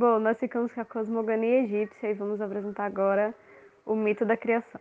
Bom, nós ficamos com a cosmogonia egípcia e vamos apresentar agora o mito da criação.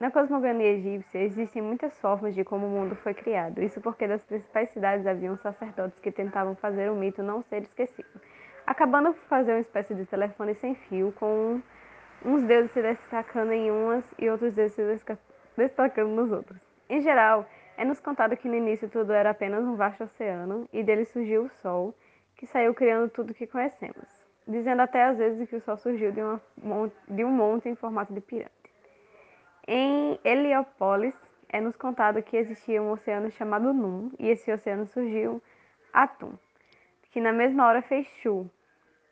Na cosmogonia egípcia existem muitas formas de como o mundo foi criado. Isso porque das principais cidades haviam sacerdotes que tentavam fazer o mito não ser esquecido, acabando por fazer uma espécie de telefone sem fio, com uns deuses se destacando em umas e outros deuses se destacando nos outros. Em geral, é nos contado que no início tudo era apenas um vasto oceano e dele surgiu o Sol, que saiu criando tudo que conhecemos dizendo até às vezes que o Sol surgiu de, uma, de um monte em formato de pirâmide. Em Heliópolis, é nos contado que existia um oceano chamado Num, e esse oceano surgiu Atum, que na mesma hora fez Shu,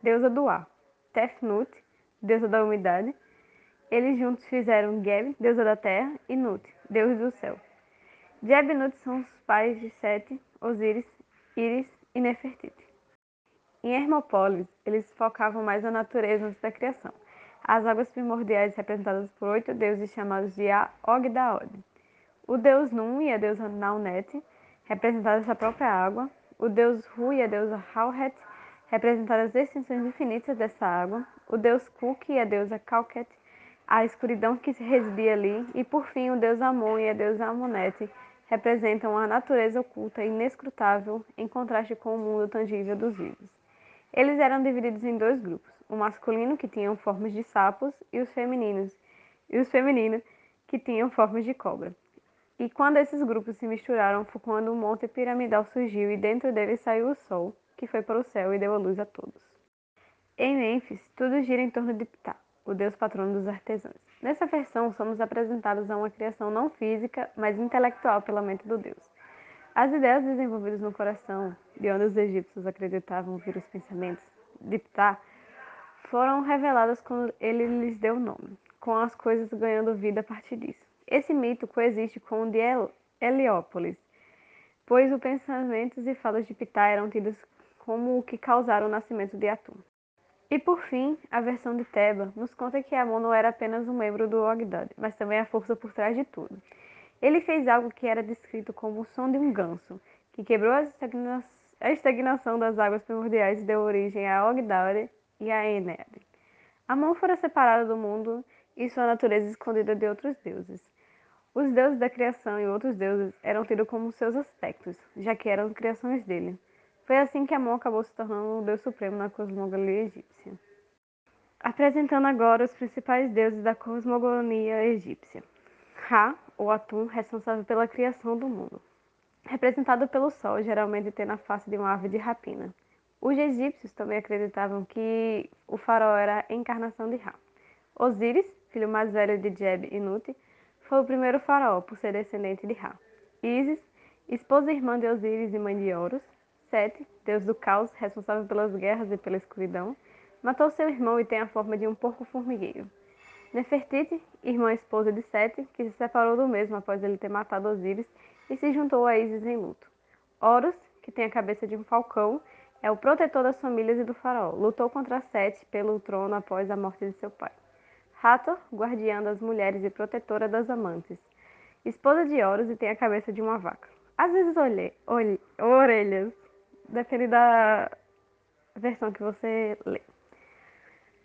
deusa do ar, Tefnut, deusa da umidade. Eles juntos fizeram Geb, deusa da terra, e Nut, deus do céu. Geb e Nut são os pais de Sete, Osíris, Íris e Nefertiti. Em Hermópolis, eles focavam mais na natureza antes da criação. As águas primordiais representadas por oito deuses chamados de Ogdaod. O deus Num e a deusa Naunet, representadas essa própria água. O deus Ru e a deusa Hauhet, representadas as extensões infinitas dessa água. O deus Kuk e a deusa Kalket, a escuridão que se residia ali. E por fim, o deus Amon e a deusa Amonete, representam a natureza oculta e inescrutável em contraste com o mundo tangível dos vivos. Eles eram divididos em dois grupos, o masculino que tinham formas de sapos e os femininos, e os femininos que tinham formas de cobra. E quando esses grupos se misturaram, foi quando o monte piramidal surgiu e dentro dele saiu o sol, que foi para o céu e deu a luz a todos. Em Mênfis, tudo gira em torno de Ptah, o deus patrono dos artesãos. Nessa versão, somos apresentados a uma criação não física, mas intelectual pela mente do deus. As ideias desenvolvidas no coração, de onde os egípcios acreditavam vir os pensamentos de Ptah, foram reveladas quando ele lhes deu nome, com as coisas ganhando vida a partir disso. Esse mito coexiste com o de Heliópolis, pois os pensamentos e falas de Ptah eram tidos como o que causaram o nascimento de Atum. E por fim, a versão de Teba nos conta que Amon não era apenas um membro do Ogdad, mas também a força por trás de tudo. Ele fez algo que era descrito como o som de um ganso, que quebrou a, estagna a estagnação das águas primordiais e deu origem a Ogdaure e a Ened. A mão fora separada do mundo e sua natureza escondida de outros deuses. Os deuses da criação e outros deuses eram tidos como seus aspectos, já que eram criações dele. Foi assim que Amon acabou se tornando o deus supremo na cosmogonia egípcia. Apresentando agora os principais deuses da cosmogonia egípcia. Ra, ou Atum, responsável pela criação do mundo. Representado pelo Sol, geralmente tendo a face de uma ave de rapina. Os egípcios também acreditavam que o faraó era a encarnação de Ra. Osíris, filho mais velho de Jeb e Nut, foi o primeiro faraó por ser descendente de Ra. Isis, esposa e irmã de Osíris e mãe de Horus. Sete, deus do caos, responsável pelas guerras e pela escuridão, matou seu irmão e tem a forma de um porco formigueiro. Nefertiti, irmã esposa de Sete, que se separou do mesmo após ele ter matado Osíris e se juntou a Isis em luto. Horus, que tem a cabeça de um falcão, é o protetor das famílias e do faraó. Lutou contra Sete pelo trono após a morte de seu pai. Hathor, guardiã das mulheres e protetora das amantes. Esposa de Horus e tem a cabeça de uma vaca. Às vezes olhe, olhe, orelhas, depende da versão que você lê.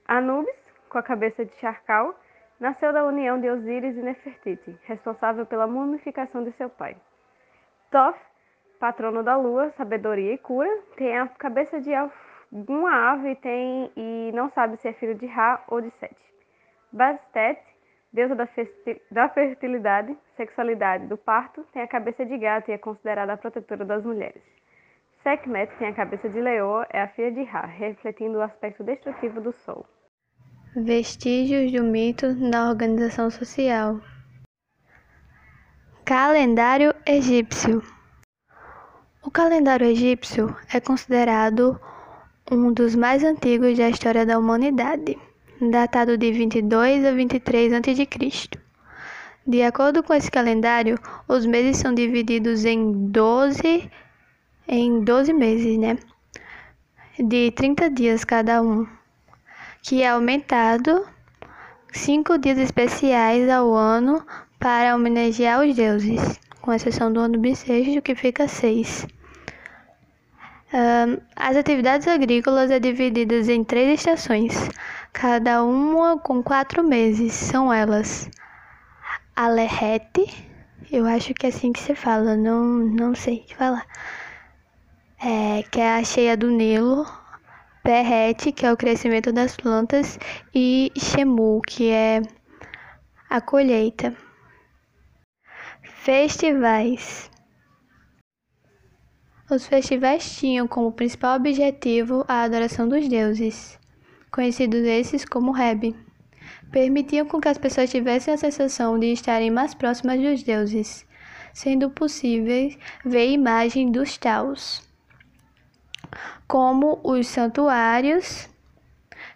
Anubis, com a cabeça de Charcal, nasceu da união de Osíris e Nefertiti, responsável pela mumificação de seu pai. Thoth, patrono da lua, sabedoria e cura, tem a cabeça de uma ave e, tem, e não sabe se é filho de Ra ou de Sete. Bastet, deusa da, da fertilidade, sexualidade do parto, tem a cabeça de gato e é considerada a protetora das mulheres. Sekhmet tem a cabeça de leoa, é a filha de Ra, refletindo o aspecto destrutivo do Sol. Vestígios do mito na organização social. Calendário egípcio. O calendário egípcio é considerado um dos mais antigos da história da humanidade, datado de 22 a 23 a.C. De acordo com esse calendário, os meses são divididos em 12 em 12 meses, né? De 30 dias cada um que é aumentado cinco dias especiais ao ano para homenagear os deuses, com exceção do ano bissexto, que fica seis. as atividades agrícolas é divididas em três estações, cada uma com quatro meses. São elas a lerrete, eu acho que é assim que se fala, não, não sei falar. É, que é a cheia do Nilo, perrete, que é o crescimento das plantas, e chemu, que é a colheita. Festivais. Os festivais tinham como principal objetivo a adoração dos deuses, conhecidos esses como Reb. Permitiam com que as pessoas tivessem a sensação de estarem mais próximas dos deuses, sendo possível ver imagem dos taus, como os santuários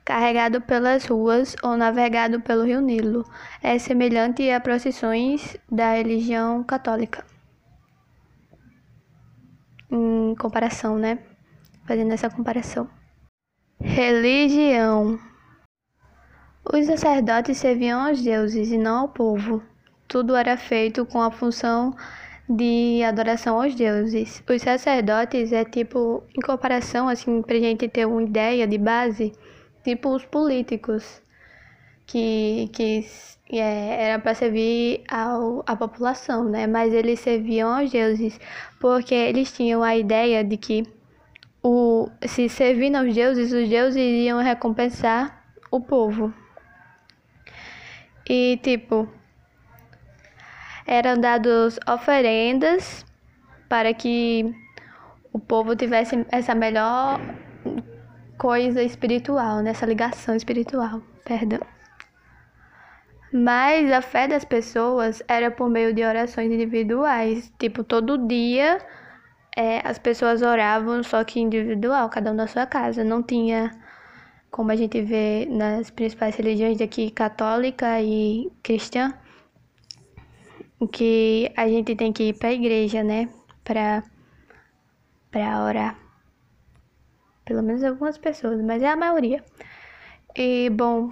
carregado pelas ruas ou navegado pelo rio Nilo. É semelhante a procissões da religião católica em comparação, né? Fazendo essa comparação. Religião. Os sacerdotes serviam aos deuses e não ao povo. Tudo era feito com a função de adoração aos deuses. Os sacerdotes é tipo, em comparação, assim, pra gente ter uma ideia de base, tipo os políticos, que, que é, era para servir ao, à população, né? Mas eles serviam aos deuses, porque eles tinham a ideia de que o, se servindo aos deuses, os deuses iriam recompensar o povo. E tipo, eram dados oferendas para que o povo tivesse essa melhor coisa espiritual, nessa ligação espiritual, perdão. Mas a fé das pessoas era por meio de orações individuais. Tipo, todo dia é, as pessoas oravam, só que individual, cada um na sua casa. Não tinha, como a gente vê nas principais religiões daqui, católica e cristã, que a gente tem que ir para a igreja, né? Para para orar. Pelo menos algumas pessoas, mas é a maioria. E, bom,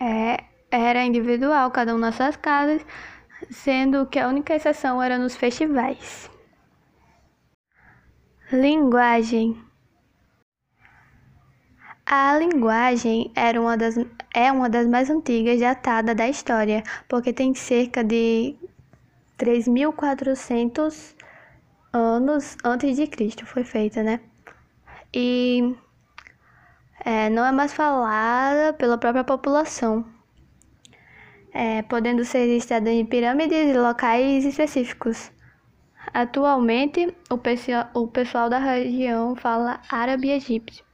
é, era individual, cada um nas suas casas, sendo que a única exceção era nos festivais. Linguagem. A linguagem era uma das, é uma das mais antigas datada da história, porque tem cerca de 3.400 anos antes de Cristo foi feita, né? E é, não é mais falada pela própria população é, podendo ser listada em pirâmides e locais específicos. Atualmente, o, o pessoal da região fala árabe egípcio.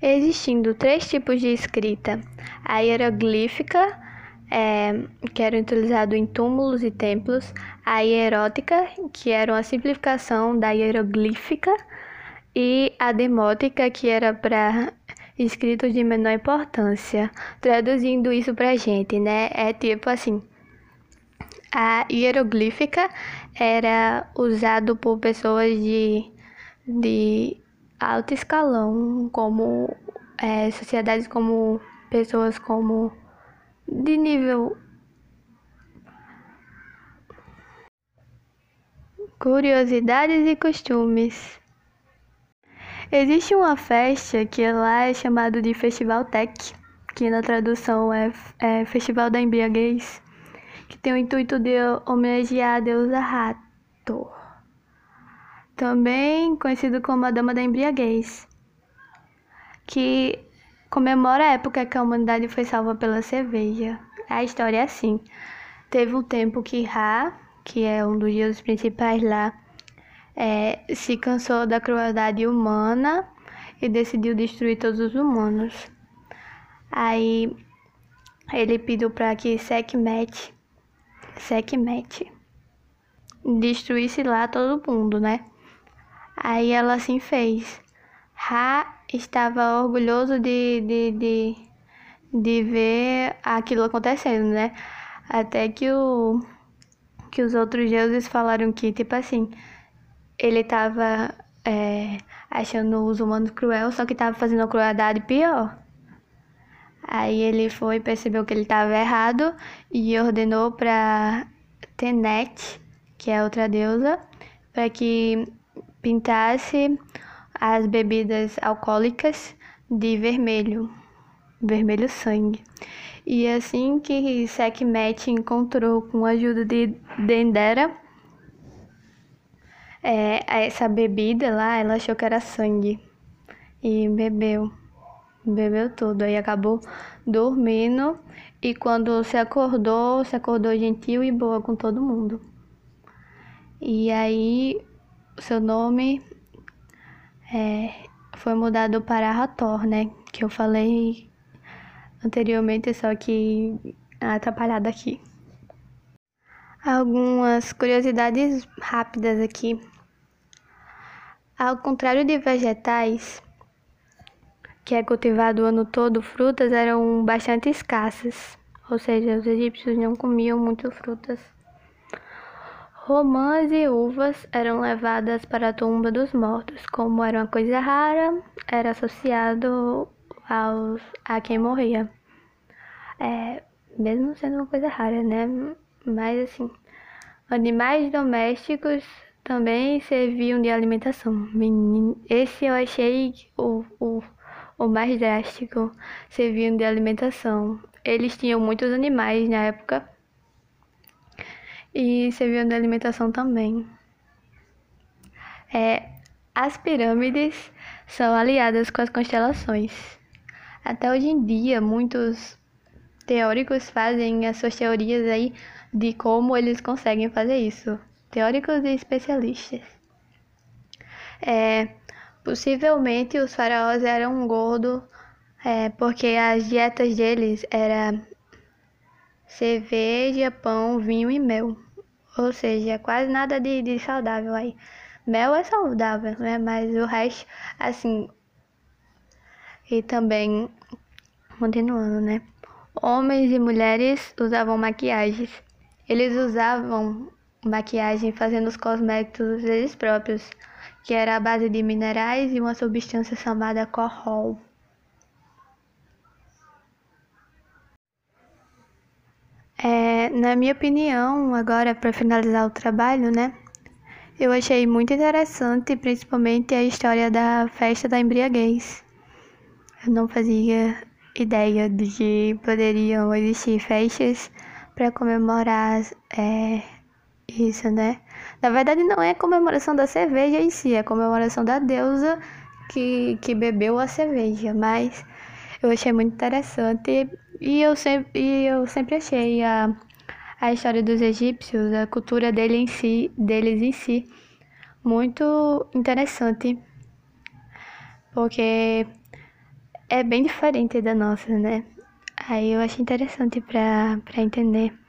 Existindo três tipos de escrita: a hieroglífica, é, que era utilizado em túmulos e templos, a hierótica, que era uma simplificação da hieroglífica, e a demótica, que era para escritos de menor importância. Traduzindo isso pra gente, né? É tipo assim: a hieroglífica era usado por pessoas de, de alto escalão, como é, sociedades como pessoas como de nível curiosidades e costumes. Existe uma festa que lá é chamado de Festival Tech, que na tradução é, é Festival da Embriaguez, que tem o intuito de homenagear a deusa Rato, também conhecido como a Dama da Embriaguez, que comemora a época que a humanidade foi salva pela cerveja. A história é assim: teve um tempo que Ra, que é um dos deuses principais lá, é, se cansou da crueldade humana e decidiu destruir todos os humanos. Aí ele pediu para que Sekhmet, Sekhmet destruísse lá todo mundo, né? Aí ela assim fez. Ra estava orgulhoso de, de, de, de ver aquilo acontecendo, né? Até que, o, que os outros deuses falaram que, tipo assim, ele tava é, achando os humanos cruel, só que tava fazendo a crueldade pior. Aí ele foi, percebeu que ele estava errado e ordenou para Tenet, que é outra deusa, para que pintasse as bebidas alcoólicas de vermelho, vermelho sangue. E assim que Sekhmet encontrou com a ajuda de Dendera é, essa bebida lá, ela achou que era sangue e bebeu, bebeu tudo. Aí acabou dormindo e quando se acordou, se acordou gentil e boa com todo mundo. E aí seu nome é, foi mudado para Hathor, né? Que eu falei anteriormente, só que atrapalhado aqui. Algumas curiosidades rápidas aqui. Ao contrário de vegetais, que é cultivado o ano todo, frutas eram bastante escassas, ou seja, os egípcios não comiam muito frutas. Romãs e uvas eram levadas para a tumba dos mortos. Como era uma coisa rara, era associado aos, a quem morria. É, mesmo sendo uma coisa rara, né? Mas assim, animais domésticos também serviam de alimentação. Esse eu achei o, o, o mais drástico, serviam de alimentação. Eles tinham muitos animais na época e serviam de alimentação também. É, as pirâmides são aliadas com as constelações. Até hoje em dia, muitos teóricos fazem as suas teorias aí de como eles conseguem fazer isso. Teóricos e especialistas. É, possivelmente os faraós eram gordos é, porque as dietas deles eram cerveja, pão, vinho e mel. Ou seja, quase nada de, de saudável aí. Mel é saudável, né? Mas o resto, assim. E também, continuando, né? Homens e mulheres usavam maquiagens. Eles usavam maquiagem fazendo os cosméticos eles próprios, que era a base de minerais e uma substância chamada corrol. Na minha opinião, agora para finalizar o trabalho, né? Eu achei muito interessante, principalmente a história da festa da embriaguez. Eu não fazia ideia de que poderiam existir festas para comemorar é, isso, né? Na verdade, não é comemoração da cerveja em si, é comemoração da deusa que, que bebeu a cerveja, mas eu achei muito interessante e eu sempre, e eu sempre achei a, a história dos egípcios, a cultura dele em si, deles em si, muito interessante, porque é bem diferente da nossa, né? Aí eu achei interessante para entender.